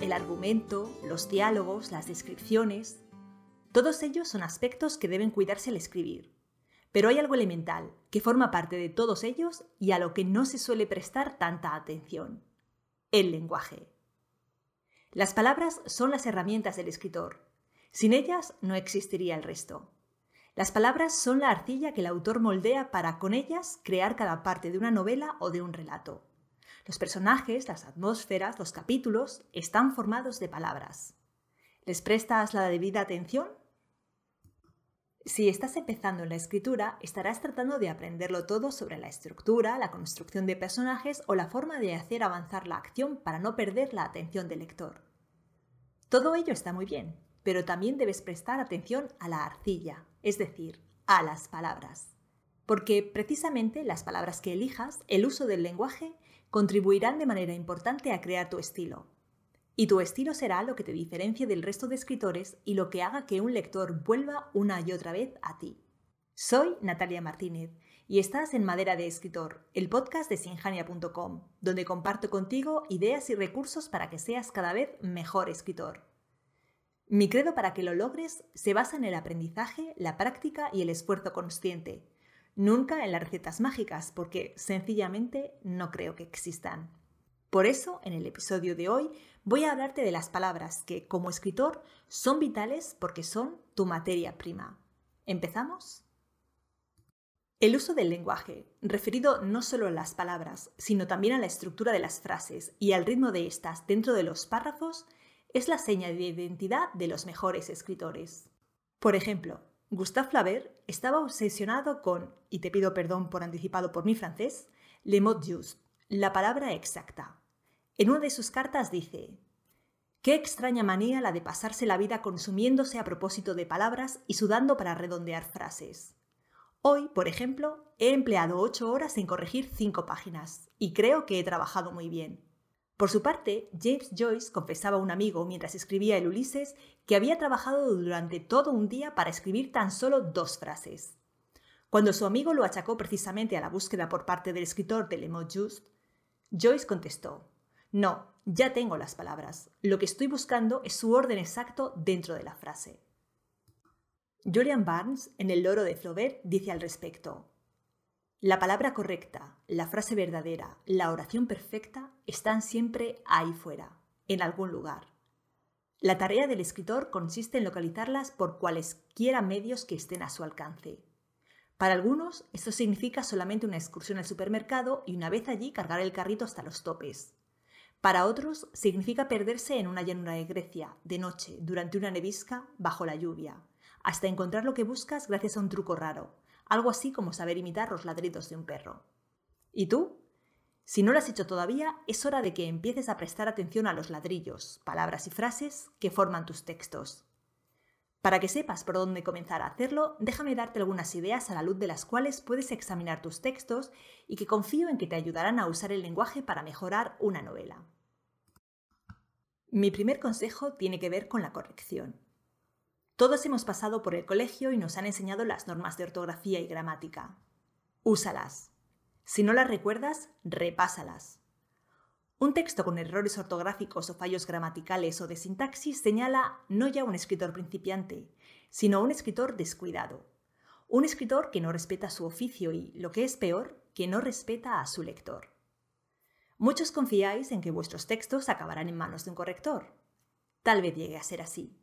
el argumento, los diálogos, las descripciones. Todos ellos son aspectos que deben cuidarse al escribir. Pero hay algo elemental, que forma parte de todos ellos y a lo que no se suele prestar tanta atención. El lenguaje. Las palabras son las herramientas del escritor. Sin ellas no existiría el resto. Las palabras son la arcilla que el autor moldea para con ellas crear cada parte de una novela o de un relato. Los personajes, las atmósferas, los capítulos están formados de palabras. ¿Les prestas la debida atención? Si estás empezando en la escritura, estarás tratando de aprenderlo todo sobre la estructura, la construcción de personajes o la forma de hacer avanzar la acción para no perder la atención del lector. Todo ello está muy bien, pero también debes prestar atención a la arcilla, es decir, a las palabras. Porque precisamente las palabras que elijas, el uso del lenguaje, contribuirán de manera importante a crear tu estilo. Y tu estilo será lo que te diferencie del resto de escritores y lo que haga que un lector vuelva una y otra vez a ti. Soy Natalia Martínez y estás en Madera de Escritor, el podcast de sinjania.com, donde comparto contigo ideas y recursos para que seas cada vez mejor escritor. Mi credo para que lo logres se basa en el aprendizaje, la práctica y el esfuerzo consciente. Nunca en las recetas mágicas, porque sencillamente no creo que existan. Por eso, en el episodio de hoy, voy a hablarte de las palabras que, como escritor, son vitales porque son tu materia prima. ¿Empezamos? El uso del lenguaje, referido no solo a las palabras, sino también a la estructura de las frases y al ritmo de estas dentro de los párrafos, es la seña de identidad de los mejores escritores. Por ejemplo, Gustave Flaubert estaba obsesionado con, y te pido perdón por anticipado por mi francés, le mot juste, la palabra exacta. En una de sus cartas dice, Qué extraña manía la de pasarse la vida consumiéndose a propósito de palabras y sudando para redondear frases. Hoy, por ejemplo, he empleado ocho horas en corregir cinco páginas, y creo que he trabajado muy bien. Por su parte, James Joyce confesaba a un amigo mientras escribía el Ulises que había trabajado durante todo un día para escribir tan solo dos frases. Cuando su amigo lo achacó precisamente a la búsqueda por parte del escritor de Le Mot Juste, Joyce contestó: No, ya tengo las palabras. Lo que estoy buscando es su orden exacto dentro de la frase. Julian Barnes, en El loro de Flaubert, dice al respecto: la palabra correcta, la frase verdadera, la oración perfecta están siempre ahí fuera, en algún lugar. La tarea del escritor consiste en localizarlas por cualesquiera medios que estén a su alcance. Para algunos, esto significa solamente una excursión al supermercado y una vez allí cargar el carrito hasta los topes. Para otros, significa perderse en una llanura de Grecia, de noche, durante una nevisca, bajo la lluvia, hasta encontrar lo que buscas gracias a un truco raro, algo así como saber imitar los ladridos de un perro. ¿Y tú? Si no lo has hecho todavía, es hora de que empieces a prestar atención a los ladrillos, palabras y frases que forman tus textos. Para que sepas por dónde comenzar a hacerlo, déjame darte algunas ideas a la luz de las cuales puedes examinar tus textos y que confío en que te ayudarán a usar el lenguaje para mejorar una novela. Mi primer consejo tiene que ver con la corrección. Todos hemos pasado por el colegio y nos han enseñado las normas de ortografía y gramática. Úsalas. Si no las recuerdas, repásalas. Un texto con errores ortográficos o fallos gramaticales o de sintaxis señala no ya un escritor principiante, sino un escritor descuidado. Un escritor que no respeta su oficio y, lo que es peor, que no respeta a su lector. Muchos confiáis en que vuestros textos acabarán en manos de un corrector. Tal vez llegue a ser así.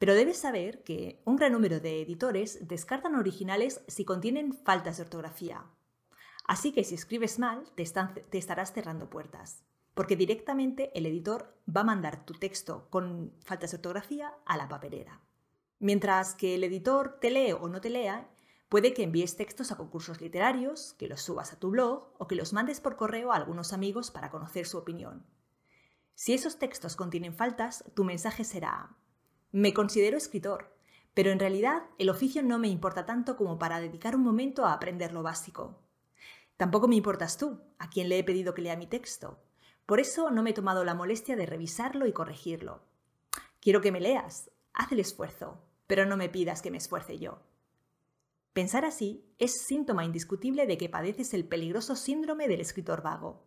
Pero debes saber que un gran número de editores descartan originales si contienen faltas de ortografía. Así que si escribes mal, te, estarás cerrando puertas, porque directamente el editor va a mandar tu texto con faltas de ortografía a la papelera. Mientras que el editor te lee o no te lea, puede que envíes textos a concursos literarios, que los subas a tu blog o que los mandes por correo a algunos amigos para conocer su opinión. Si esos textos contienen faltas, tu mensaje será me considero escritor, pero en realidad el oficio no me importa tanto como para dedicar un momento a aprender lo básico. Tampoco me importas tú, a quien le he pedido que lea mi texto. Por eso no me he tomado la molestia de revisarlo y corregirlo. Quiero que me leas, haz el esfuerzo, pero no me pidas que me esfuerce yo. Pensar así es síntoma indiscutible de que padeces el peligroso síndrome del escritor vago.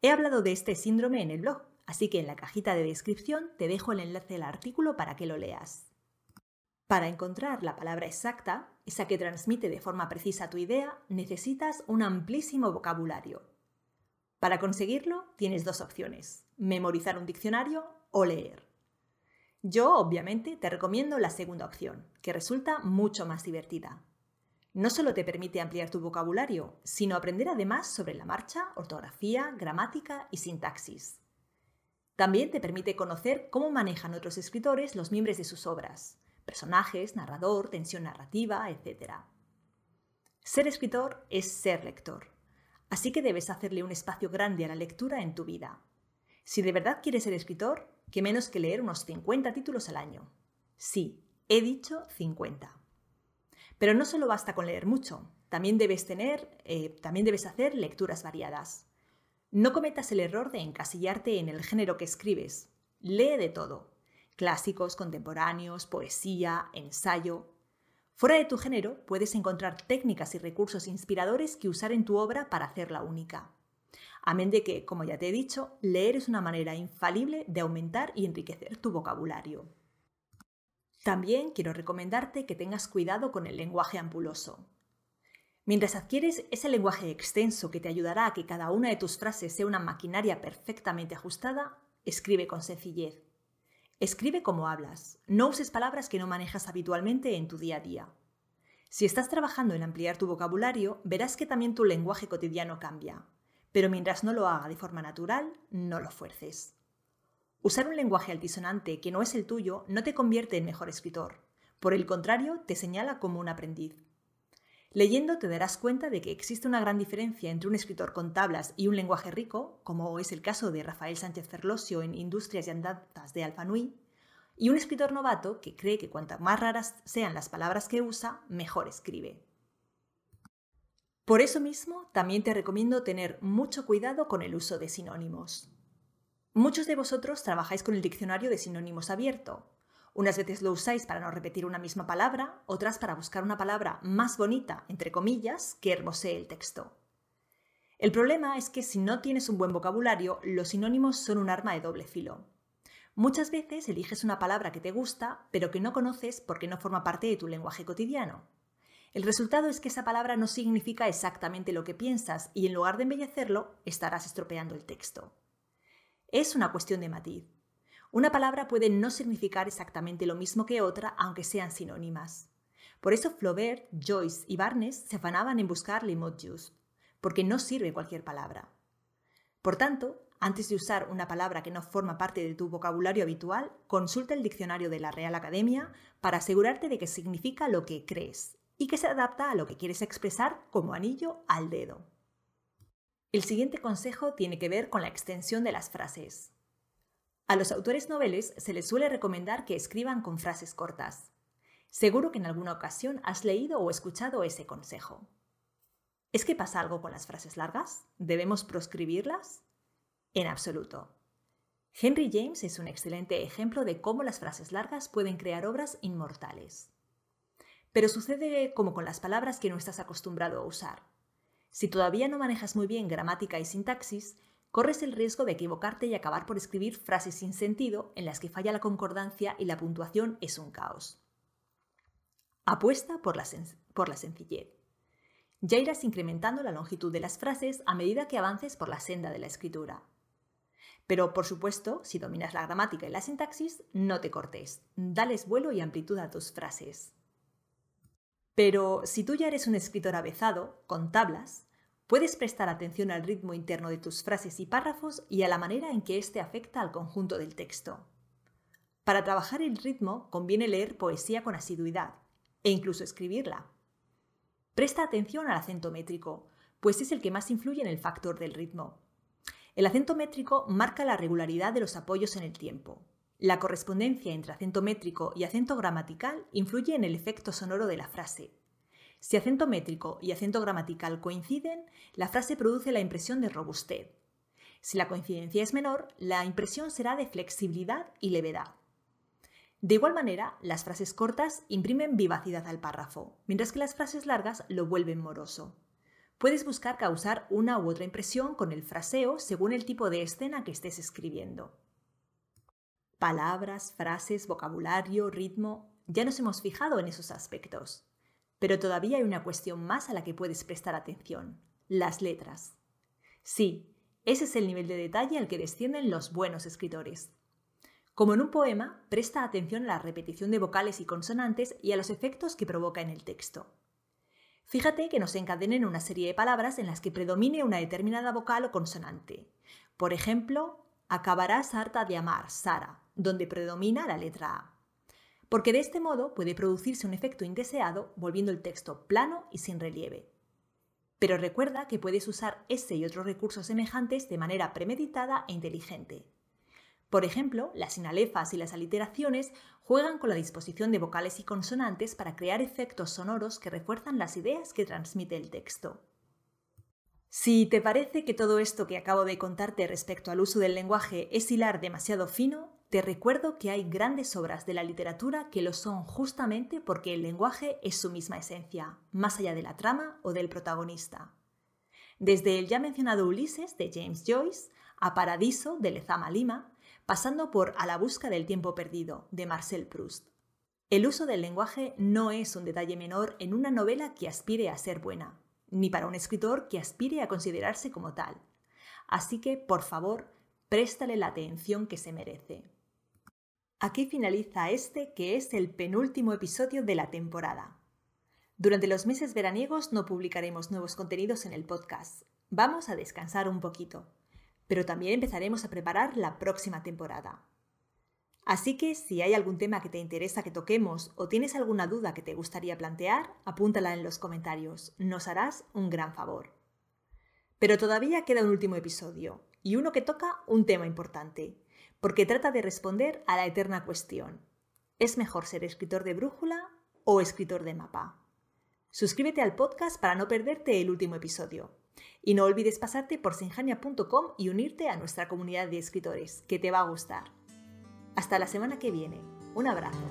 He hablado de este síndrome en el blog, así que en la cajita de descripción te dejo el enlace al artículo para que lo leas. Para encontrar la palabra exacta, esa que transmite de forma precisa tu idea, necesitas un amplísimo vocabulario. Para conseguirlo, tienes dos opciones, memorizar un diccionario o leer. Yo, obviamente, te recomiendo la segunda opción, que resulta mucho más divertida. No solo te permite ampliar tu vocabulario, sino aprender además sobre la marcha, ortografía, gramática y sintaxis. También te permite conocer cómo manejan otros escritores los miembros de sus obras, personajes, narrador, tensión narrativa, etc. Ser escritor es ser lector, así que debes hacerle un espacio grande a la lectura en tu vida. Si de verdad quieres ser escritor, que menos que leer unos 50 títulos al año. Sí, he dicho 50. Pero no solo basta con leer mucho, también debes tener, eh, también debes hacer lecturas variadas. No cometas el error de encasillarte en el género que escribes. Lee de todo, clásicos, contemporáneos, poesía, ensayo. Fuera de tu género puedes encontrar técnicas y recursos inspiradores que usar en tu obra para hacerla única. Amén de que, como ya te he dicho, leer es una manera infalible de aumentar y enriquecer tu vocabulario. También quiero recomendarte que tengas cuidado con el lenguaje ampuloso. Mientras adquieres ese lenguaje extenso que te ayudará a que cada una de tus frases sea una maquinaria perfectamente ajustada, escribe con sencillez. Escribe como hablas. No uses palabras que no manejas habitualmente en tu día a día. Si estás trabajando en ampliar tu vocabulario, verás que también tu lenguaje cotidiano cambia. Pero mientras no lo haga de forma natural, no lo fuerces. Usar un lenguaje altisonante que no es el tuyo no te convierte en mejor escritor. Por el contrario, te señala como un aprendiz. Leyendo te darás cuenta de que existe una gran diferencia entre un escritor con tablas y un lenguaje rico, como es el caso de Rafael Sánchez Ferlosio en Industrias y Andanzas de Alfanui, y un escritor novato que cree que cuantas más raras sean las palabras que usa, mejor escribe. Por eso mismo, también te recomiendo tener mucho cuidado con el uso de sinónimos. Muchos de vosotros trabajáis con el diccionario de sinónimos abierto, unas veces lo usáis para no repetir una misma palabra, otras para buscar una palabra más bonita, entre comillas, que hermosee el texto. El problema es que si no tienes un buen vocabulario, los sinónimos son un arma de doble filo. Muchas veces eliges una palabra que te gusta, pero que no conoces porque no forma parte de tu lenguaje cotidiano. El resultado es que esa palabra no significa exactamente lo que piensas y en lugar de embellecerlo, estarás estropeando el texto. Es una cuestión de matiz. Una palabra puede no significar exactamente lo mismo que otra, aunque sean sinónimas. Por eso Flaubert, Joyce y Barnes se afanaban en buscar le mot juste, porque no sirve cualquier palabra. Por tanto, antes de usar una palabra que no forma parte de tu vocabulario habitual, consulta el diccionario de la Real Academia para asegurarte de que significa lo que crees y que se adapta a lo que quieres expresar como anillo al dedo. El siguiente consejo tiene que ver con la extensión de las frases. A los autores noveles se les suele recomendar que escriban con frases cortas. Seguro que en alguna ocasión has leído o escuchado ese consejo. ¿Es que pasa algo con las frases largas? ¿Debemos proscribirlas? En absoluto. Henry James es un excelente ejemplo de cómo las frases largas pueden crear obras inmortales. Pero sucede como con las palabras que no estás acostumbrado a usar. Si todavía no manejas muy bien gramática y sintaxis, corres el riesgo de equivocarte y acabar por escribir frases sin sentido en las que falla la concordancia y la puntuación es un caos. Apuesta por la, por la sencillez. Ya irás incrementando la longitud de las frases a medida que avances por la senda de la escritura. Pero, por supuesto, si dominas la gramática y la sintaxis, no te cortes. Dales vuelo y amplitud a tus frases. Pero si tú ya eres un escritor avezado, con tablas, Puedes prestar atención al ritmo interno de tus frases y párrafos y a la manera en que éste afecta al conjunto del texto. Para trabajar el ritmo conviene leer poesía con asiduidad e incluso escribirla. Presta atención al acento métrico, pues es el que más influye en el factor del ritmo. El acento métrico marca la regularidad de los apoyos en el tiempo. La correspondencia entre acento métrico y acento gramatical influye en el efecto sonoro de la frase, si acento métrico y acento gramatical coinciden, la frase produce la impresión de robustez. Si la coincidencia es menor, la impresión será de flexibilidad y levedad. De igual manera, las frases cortas imprimen vivacidad al párrafo, mientras que las frases largas lo vuelven moroso. Puedes buscar causar una u otra impresión con el fraseo según el tipo de escena que estés escribiendo. Palabras, frases, vocabulario, ritmo, ya nos hemos fijado en esos aspectos. Pero todavía hay una cuestión más a la que puedes prestar atención, las letras. Sí, ese es el nivel de detalle al que descienden los buenos escritores. Como en un poema, presta atención a la repetición de vocales y consonantes y a los efectos que provoca en el texto. Fíjate que nos encadenen una serie de palabras en las que predomine una determinada vocal o consonante. Por ejemplo, acabarás harta de amar, Sara, donde predomina la letra A. Porque de este modo puede producirse un efecto indeseado, volviendo el texto plano y sin relieve. Pero recuerda que puedes usar ese y otros recursos semejantes de manera premeditada e inteligente. Por ejemplo, las sinalefas y las aliteraciones juegan con la disposición de vocales y consonantes para crear efectos sonoros que refuerzan las ideas que transmite el texto. Si te parece que todo esto que acabo de contarte respecto al uso del lenguaje es hilar demasiado fino, te recuerdo que hay grandes obras de la literatura que lo son justamente porque el lenguaje es su misma esencia, más allá de la trama o del protagonista. Desde el ya mencionado Ulises de James Joyce a Paradiso de Lezama Lima, pasando por A la busca del tiempo perdido, de Marcel Proust. El uso del lenguaje no es un detalle menor en una novela que aspire a ser buena, ni para un escritor que aspire a considerarse como tal. Así que, por favor, préstale la atención que se merece. Aquí finaliza este que es el penúltimo episodio de la temporada. Durante los meses veraniegos no publicaremos nuevos contenidos en el podcast. Vamos a descansar un poquito pero también empezaremos a preparar la próxima temporada. Así que si hay algún tema que te interesa que toquemos o tienes alguna duda que te gustaría plantear, apúntala en los comentarios, nos harás un gran favor. Pero todavía queda un último episodio, y uno que toca un tema importante, porque trata de responder a la eterna cuestión. ¿Es mejor ser escritor de brújula o escritor de mapa? Suscríbete al podcast para no perderte el último episodio. Y no olvides pasarte por sinjania.com y unirte a nuestra comunidad de escritores, que te va a gustar. Hasta la semana que viene. Un abrazo.